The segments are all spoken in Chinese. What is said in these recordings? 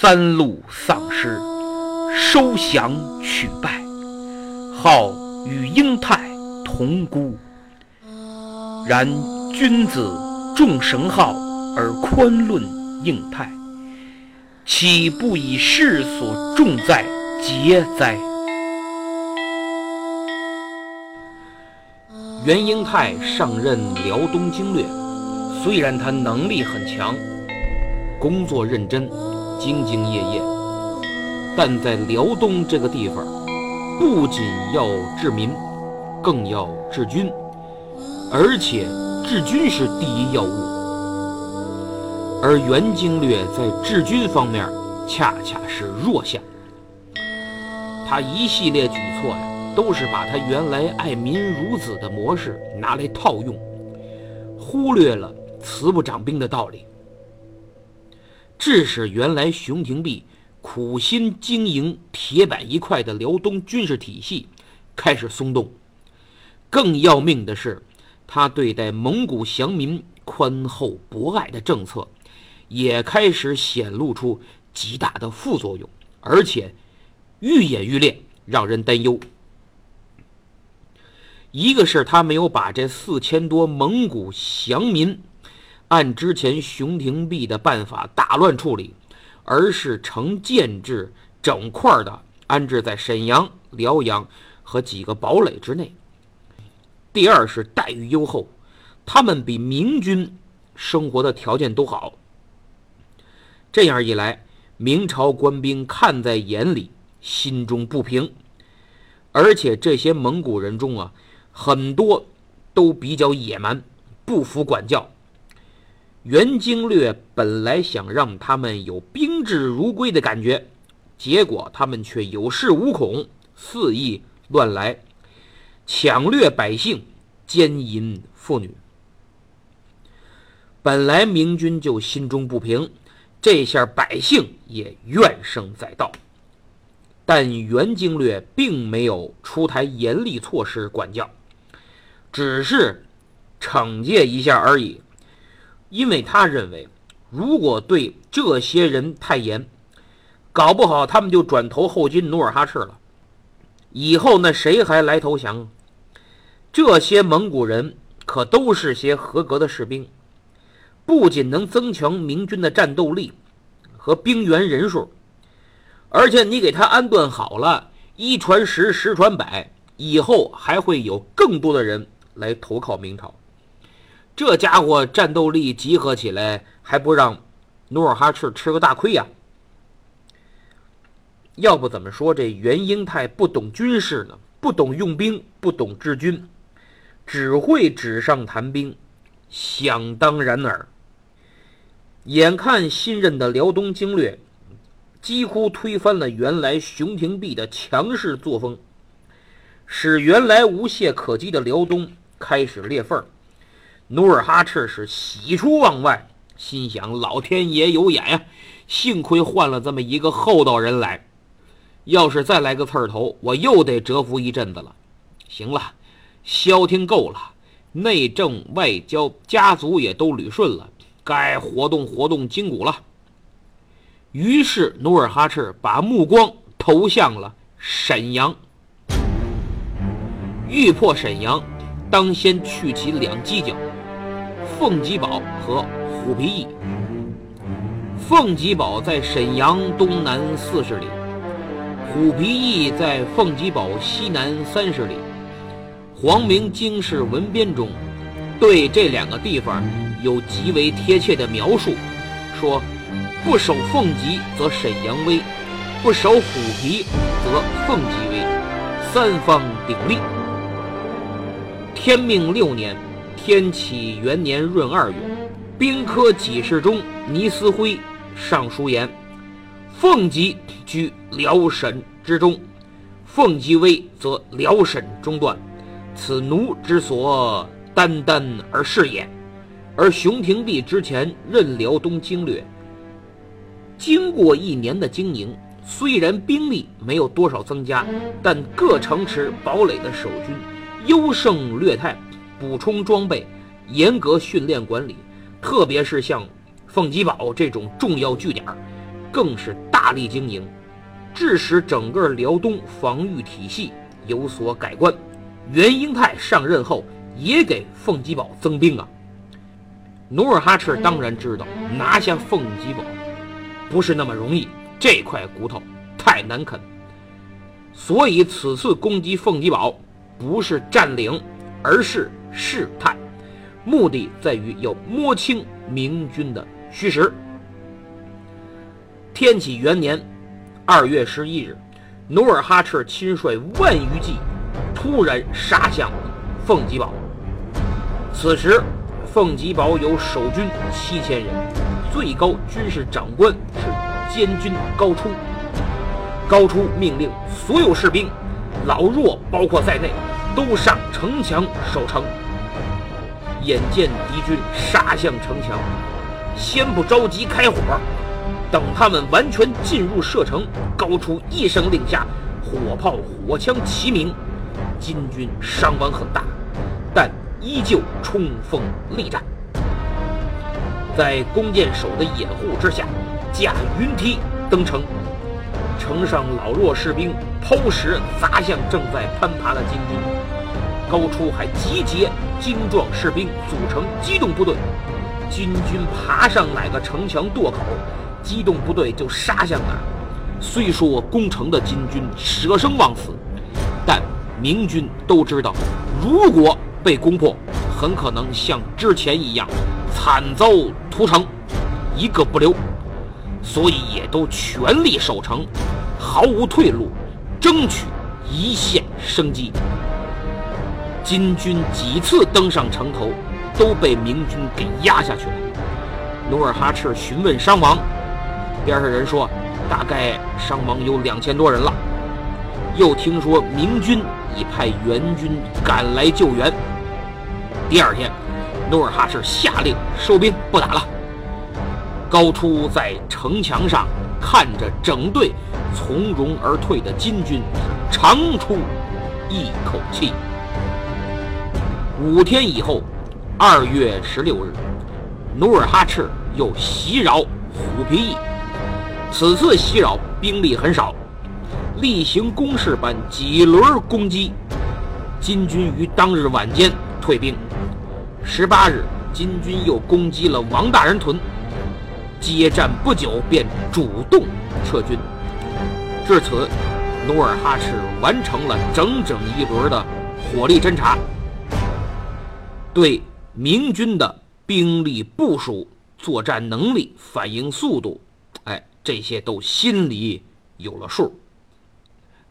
三路丧尸，收降取败，号与英泰同孤。然君子重神号而宽论应泰，岂不以世所重在节哉？袁英泰上任辽东经略，虽然他能力很强，工作认真。兢兢业业，但在辽东这个地方，不仅要治民，更要治军，而且治军是第一要务。而袁经略在治军方面恰恰是弱项，他一系列举措呀，都是把他原来爱民如子的模式拿来套用，忽略了慈不掌兵的道理。致使原来熊廷弼苦心经营铁板一块的辽东军事体系开始松动。更要命的是，他对待蒙古降民宽厚博爱的政策，也开始显露出极大的副作用，而且愈演愈烈，让人担忧。一个是他没有把这四千多蒙古降民。按之前熊廷弼的办法大乱处理，而是成建制整块的安置在沈阳、辽阳和几个堡垒之内。第二是待遇优厚，他们比明军生活的条件都好。这样一来，明朝官兵看在眼里，心中不平。而且这些蒙古人中啊，很多都比较野蛮，不服管教。袁经略本来想让他们有宾至如归的感觉，结果他们却有恃无恐，肆意乱来，抢掠百姓，奸淫妇女。本来明军就心中不平，这下百姓也怨声载道。但袁经略并没有出台严厉措施管教，只是惩戒一下而已。因为他认为，如果对这些人太严，搞不好他们就转投后金努尔哈赤了。以后那谁还来投降？这些蒙古人可都是些合格的士兵，不仅能增强明军的战斗力和兵员人数，而且你给他安顿好了，一传十，十传百，以后还会有更多的人来投靠明朝。这家伙战斗力集合起来，还不让努尔哈赤吃个大亏呀？要不怎么说这袁英泰不懂军事呢？不懂用兵，不懂治军，只会纸上谈兵，想当然耳。眼看新任的辽东经略几乎推翻了原来熊廷弼的强势作风，使原来无懈可击的辽东开始裂缝。努尔哈赤是喜出望外，心想：老天爷有眼呀！幸亏换了这么一个厚道人来，要是再来个刺儿头，我又得蛰伏一阵子了。行了，消停够了，内政外交家族也都捋顺了，该活动活动筋骨了。于是努尔哈赤把目光投向了沈阳。欲破沈阳，当先去其两犄角：凤吉堡和虎皮驿。凤吉堡在沈阳东南四十里，虎皮驿在凤吉堡西南三十里。黄明经世文编中对这两个地方有极为贴切的描述，说：“不守凤吉，则沈阳危；不守虎皮，则凤吉危。三方鼎立。”天命六年，天启元年闰二月，兵科给事中倪思辉上书言：“凤吉居辽沈之中，凤吉危，则辽沈中断。此奴之所担担而事也。而熊廷弼之前任辽东经略，经过一年的经营，虽然兵力没有多少增加，但各城池堡垒的守军。”优胜劣汰，补充装备，严格训练管理，特别是像凤吉堡这种重要据点，更是大力经营，致使整个辽东防御体系有所改观。袁英泰上任后，也给凤吉堡增兵啊。努尔哈赤当然知道拿下凤吉堡不是那么容易，这块骨头太难啃，所以此次攻击凤吉堡。不是占领，而是试探，目的在于要摸清明军的虚实。天启元年二月十一日，努尔哈赤亲率万余骑，突然杀向凤吉堡。此时，凤吉堡有守军七千人，最高军事长官是监军高初。高初命令所有士兵。老弱包括在内，都上城墙守城。眼见敌军杀向城墙，先不着急开火，等他们完全进入射程，高出一声令下，火炮火枪齐鸣。金军伤亡很大，但依旧冲锋力战，在弓箭手的掩护之下，驾云梯登城。城上老弱士兵抛石砸向正在攀爬的金军，高初还集结精壮士兵组成机动部队。金军爬上哪个城墙垛口，机动部队就杀向哪。虽说攻城的金军舍生忘死，但明军都知道，如果被攻破，很可能像之前一样惨遭屠城，一个不留。所以也都全力守城，毫无退路，争取一线生机。金军几次登上城头，都被明军给压下去了。努尔哈赤询问伤亡，边上人说大概伤亡有两千多人了。又听说明军已派援军赶来救援。第二天，努尔哈赤下令收兵不打了。高初在城墙上看着整队从容而退的金军，长出一口气。五天以后，二月十六日，努尔哈赤又袭扰虎皮驿。此次袭扰兵力很少，例行公事般几轮攻击，金军于当日晚间退兵。十八日，金军又攻击了王大人屯。接战不久，便主动撤军。至此，努尔哈赤完成了整整一轮的火力侦察，对明军的兵力部署、作战能力、反应速度，哎，这些都心里有了数。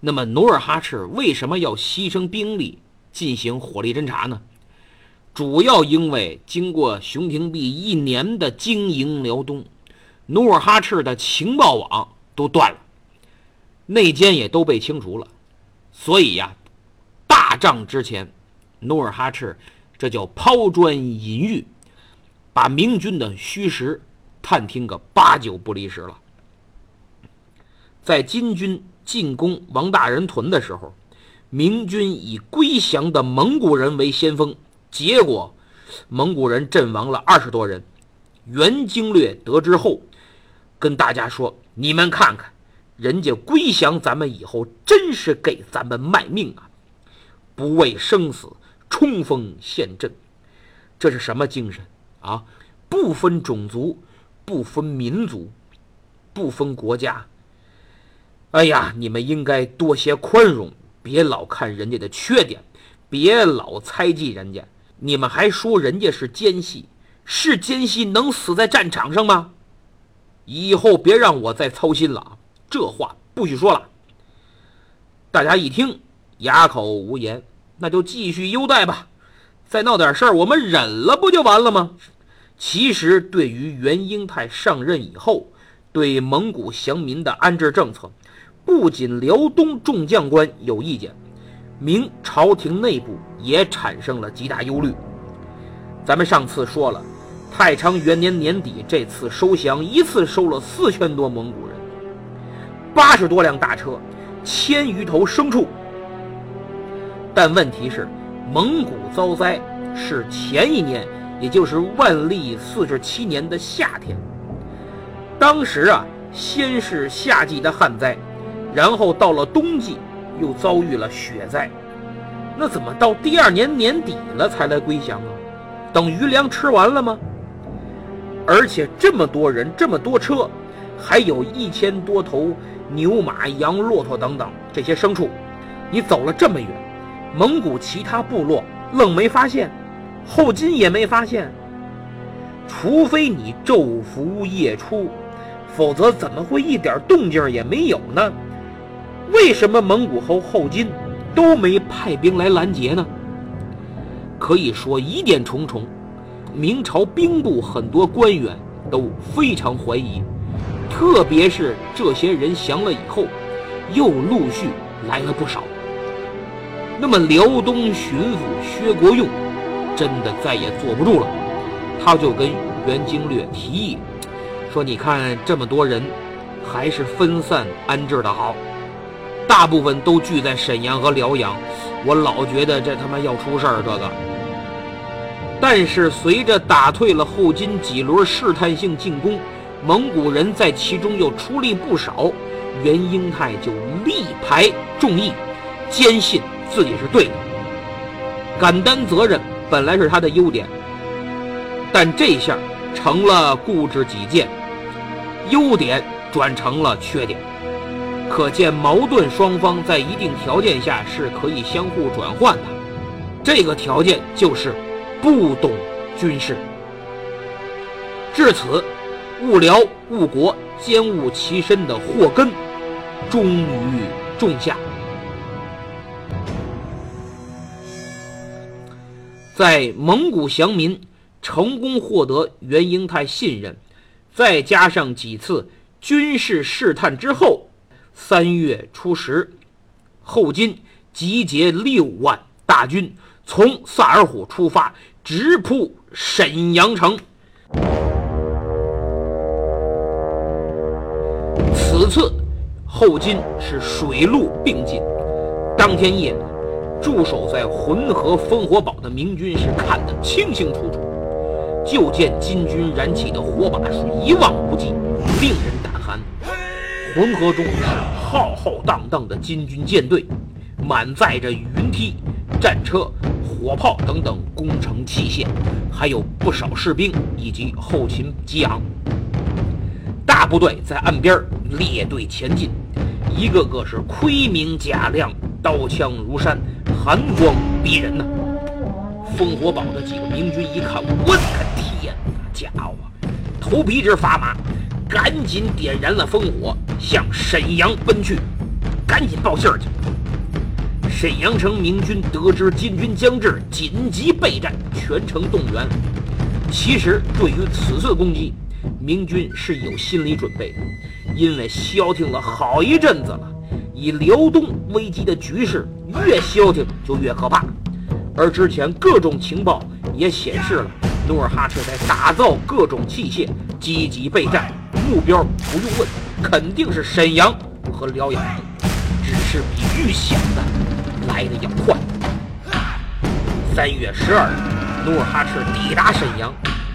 那么，努尔哈赤为什么要牺牲兵力进行火力侦察呢？主要因为经过熊廷弼一年的经营辽东，努尔哈赤的情报网都断了，内奸也都被清除了，所以呀，大仗之前，努尔哈赤这叫抛砖引玉，把明军的虚实探听个八九不离十了。在金军进攻王大人屯的时候，明军以归降的蒙古人为先锋。结果，蒙古人阵亡了二十多人。袁经略得知后，跟大家说：“你们看看，人家归降咱们以后，真是给咱们卖命啊！不畏生死，冲锋陷阵，这是什么精神啊？不分种族，不分民族，不分国家。哎呀，你们应该多些宽容，别老看人家的缺点，别老猜忌人家。你们还说人家是奸细，是奸细能死在战场上吗？以后别让我再操心了啊！这话不许说了。大家一听，哑口无言，那就继续优待吧。再闹点事儿，我们忍了不就完了吗？其实，对于袁英泰上任以后对蒙古降民的安置政策，不仅辽东众将官有意见，明朝廷内部也产生了极大忧虑。咱们上次说了，太昌元年年底这次收降，一次收了四千多蒙古人，八十多辆大车，千余头牲畜。但问题是，蒙古遭灾是前一年，也就是万历四十七年的夏天。当时啊，先是夏季的旱灾。然后到了冬季，又遭遇了雪灾，那怎么到第二年年底了才来归降啊？等余粮吃完了吗？而且这么多人，这么多车，还有一千多头牛马羊、骆驼等等这些牲畜，你走了这么远，蒙古其他部落愣没发现，后金也没发现，除非你昼伏夜出，否则怎么会一点动静也没有呢？为什么蒙古侯后金都没派兵来拦截呢？可以说疑点重重，明朝兵部很多官员都非常怀疑，特别是这些人降了以后，又陆续来了不少。那么辽东巡抚薛国用真的再也坐不住了，他就跟袁经略提议说：“你看这么多人，还是分散安置的好。”大部分都聚在沈阳和辽阳，我老觉得这他妈要出事儿。这个，但是随着打退了后金几轮试探性进攻，蒙古人在其中又出力不少，袁英泰就力排众议，坚信自己是对的，敢担责任本来是他的优点，但这下成了固执己见，优点转成了缺点。可见矛盾双方在一定条件下是可以相互转换的，这个条件就是不懂军事。至此，误辽误国、奸误其身的祸根终于种下。在蒙古降民成功获得袁英泰信任，再加上几次军事试探之后。三月初十，后金集结六万大军，从萨尔浒出发，直扑沈阳城。此次后金是水陆并进。当天夜里，驻守在浑河烽火堡的明军是看得清清楚楚，就见金军燃起的火把是一望无际，令人胆寒。浑河中是浩浩荡荡的金军舰队，满载着云梯、战车、火炮等等工程器械，还有不少士兵以及后勤给养。大部队在岸边列队前进，一个个是盔明甲亮，刀枪如山，寒光逼人呐。烽火堡的几个明军一看，我的天哪，家伙，头皮直发麻。赶紧点燃了烽火，向沈阳奔去，赶紧报信儿去。沈阳城明军得知金军将至，紧急备战，全城动员。其实对于此次攻击，明军是有心理准备的，因为消停了好一阵子了。以辽东危机的局势，越消停就越可怕。而之前各种情报也显示了，努尔哈赤在打造各种器械，积极备战。目标不用问，肯定是沈阳和辽阳，只是比预想的来的要快。三月十二日，努尔哈赤抵达沈阳，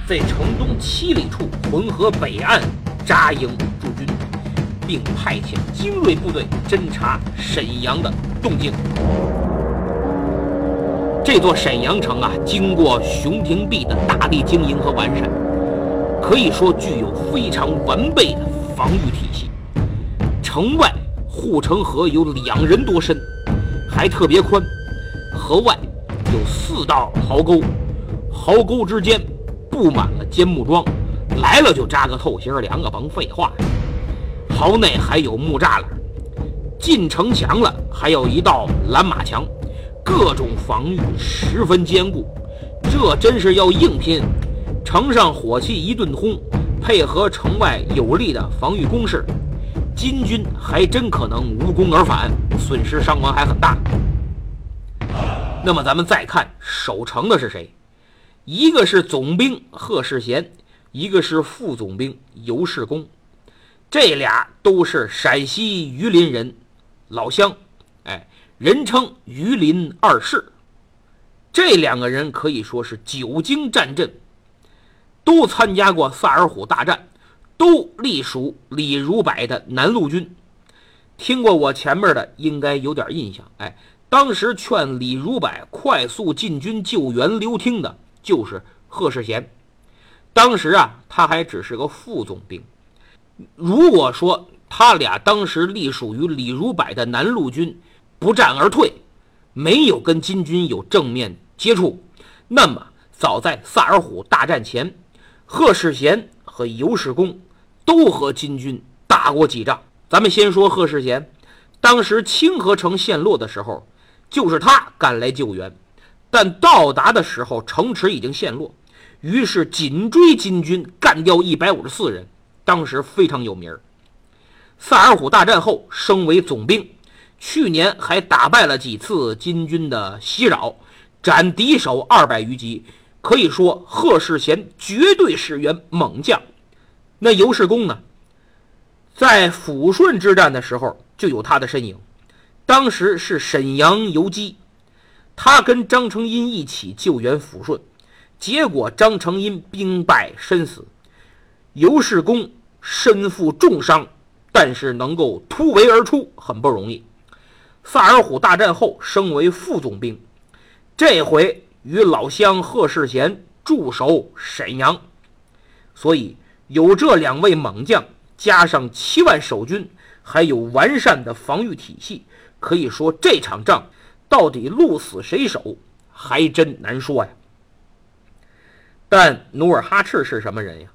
在城东七里处浑河北岸扎营驻军，并派遣精锐部队侦察沈阳的动静。这座沈阳城啊，经过熊廷弼的大力经营和完善，可以说具有非常完备的防御体系。城外护城河有两人多深，还特别宽。河外有四道壕沟，壕沟之间布满了坚木桩，来了就扎个透心凉啊，甭废话。壕内还有木栅栏，进城墙了还有一道拦马墙。各种防御十分坚固，这真是要硬拼。城上火器一顿轰，配合城外有力的防御工事，金军还真可能无功而返，损失伤亡还很大。那么咱们再看守城的是谁？一个是总兵贺世贤，一个是副总兵尤世功，这俩都是陕西榆林人，老乡。哎人称榆林二世，这两个人可以说是久经战阵，都参加过萨尔浒大战，都隶属李如柏的南路军。听过我前面的，应该有点印象。哎，当时劝李如柏快速进军救援刘听的，就是贺世贤。当时啊，他还只是个副总兵。如果说他俩当时隶属于李如柏的南路军，不战而退，没有跟金军有正面接触。那么，早在萨尔浒大战前，贺世贤和尤世功都和金军打过几仗。咱们先说贺世贤，当时清河城陷落的时候，就是他赶来救援。但到达的时候，城池已经陷落，于是紧追金军，干掉一百五十四人。当时非常有名儿。萨尔浒大战后，升为总兵。去年还打败了几次金军的袭扰，斩敌手二百余级，可以说贺世贤绝对是员猛将。那尤世公呢，在抚顺之战的时候就有他的身影，当时是沈阳游击，他跟张成荫一起救援抚顺，结果张成荫兵败身死，尤世公身负重伤，但是能够突围而出，很不容易。萨尔浒大战后升为副总兵，这回与老乡贺世贤驻守沈阳，所以有这两位猛将，加上七万守军，还有完善的防御体系，可以说这场仗到底鹿死谁手，还真难说呀。但努尔哈赤是什么人呀？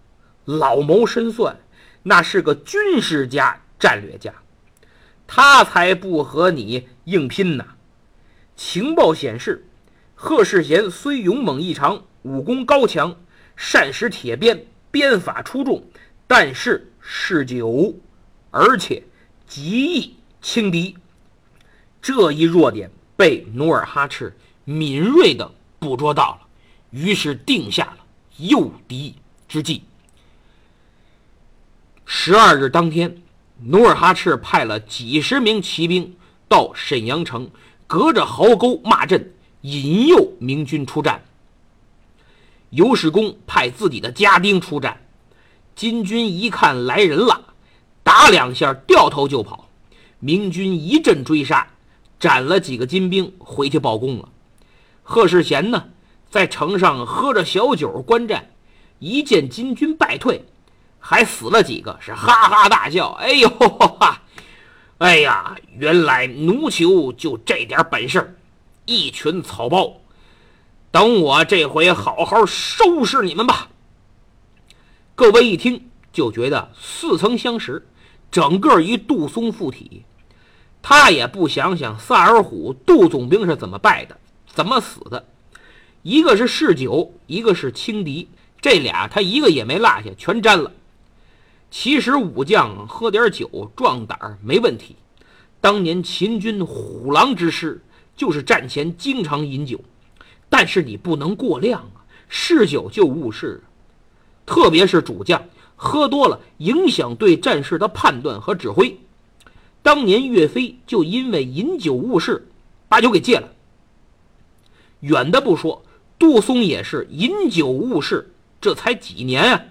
老谋深算，那是个军事家、战略家。他才不和你硬拼呢！情报显示，贺世贤虽勇猛异常，武功高强，善使铁鞭，鞭法出众，但是嗜酒，而且极易轻敌。这一弱点被努尔哈赤敏锐地捕捉到了，于是定下了诱敌之计。十二日当天。努尔哈赤派了几十名骑兵到沈阳城，隔着壕沟骂阵，引诱明军出战。尤世功派自己的家丁出战，金军一看来人了，打两下掉头就跑。明军一阵追杀，斩了几个金兵，回去报功了。贺世贤呢，在城上喝着小酒观战，一见金军败退。还死了几个，是哈哈大笑。哎呦哈！哎呀，原来奴酋就这点本事，一群草包。等我这回好好收拾你们吧。各位一听就觉得似曾相识，整个一杜松附体。他也不想想萨尔浒杜总兵是怎么败的，怎么死的。一个是嗜酒，一个是轻敌，这俩他一个也没落下，全沾了。其实武将喝点酒壮胆没问题。当年秦军虎狼之师就是战前经常饮酒，但是你不能过量啊，嗜酒就误事。特别是主将喝多了，影响对战事的判断和指挥。当年岳飞就因为饮酒误事，把酒给戒了。远的不说，杜松也是饮酒误事，这才几年啊。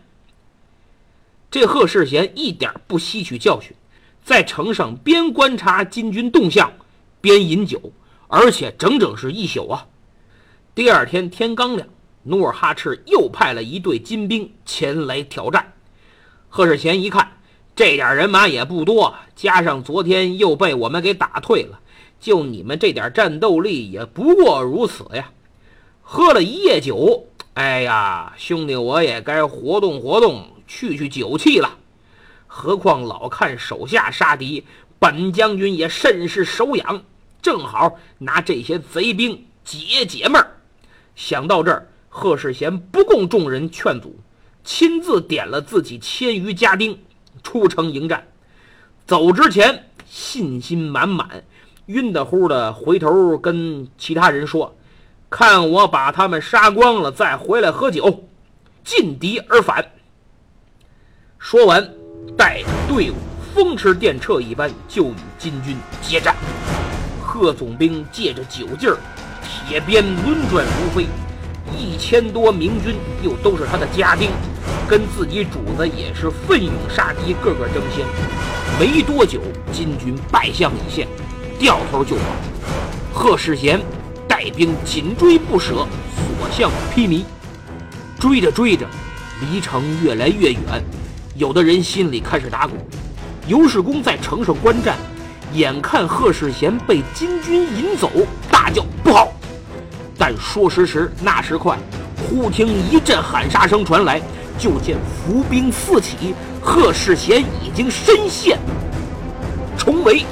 这贺世贤一点不吸取教训，在城上边观察金军动向，边饮酒，而且整整是一宿啊。第二天天刚亮，努尔哈赤又派了一队金兵前来挑战。贺世贤一看，这点人马也不多，加上昨天又被我们给打退了，就你们这点战斗力也不过如此呀。喝了一夜酒，哎呀，兄弟，我也该活动活动，去去酒气了。何况老看手下杀敌，本将军也甚是手痒，正好拿这些贼兵解解闷儿。想到这儿，贺世贤不供众人劝阻，亲自点了自己千余家丁，出城迎战。走之前信心满满，晕得乎的回头跟其他人说：“看我把他们杀光了，再回来喝酒，尽敌而返。”说完。带队伍风驰电掣一般就与金军接战，贺总兵借着酒劲儿，铁鞭轮转如飞，一千多明军又都是他的家丁，跟自己主子也是奋勇杀敌，个个争先。没多久，金军败相已现，掉头就跑。贺世贤带兵紧追不舍，所向披靡。追着追着，离城越来越远。有的人心里开始打鼓，尤世公在城上观战，眼看贺世贤被金军引走，大叫不好。但说时迟，那时快，忽听一阵喊杀声传来，就见伏兵四起，贺世贤已经身陷重围。